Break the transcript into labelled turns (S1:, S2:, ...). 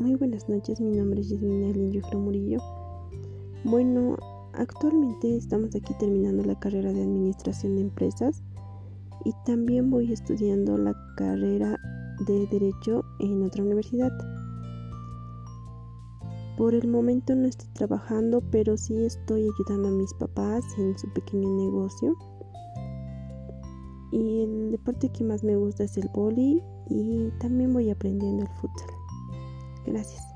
S1: buenas noches, mi nombre es Yasmina Linjufro Murillo. Bueno, actualmente estamos aquí terminando la carrera de Administración de Empresas y también voy estudiando la carrera de Derecho en otra universidad. Por el momento no estoy trabajando, pero sí estoy ayudando a mis papás en su pequeño negocio. Y el deporte que más me gusta es el boli y también voy aprendiendo el futsal. Gracias.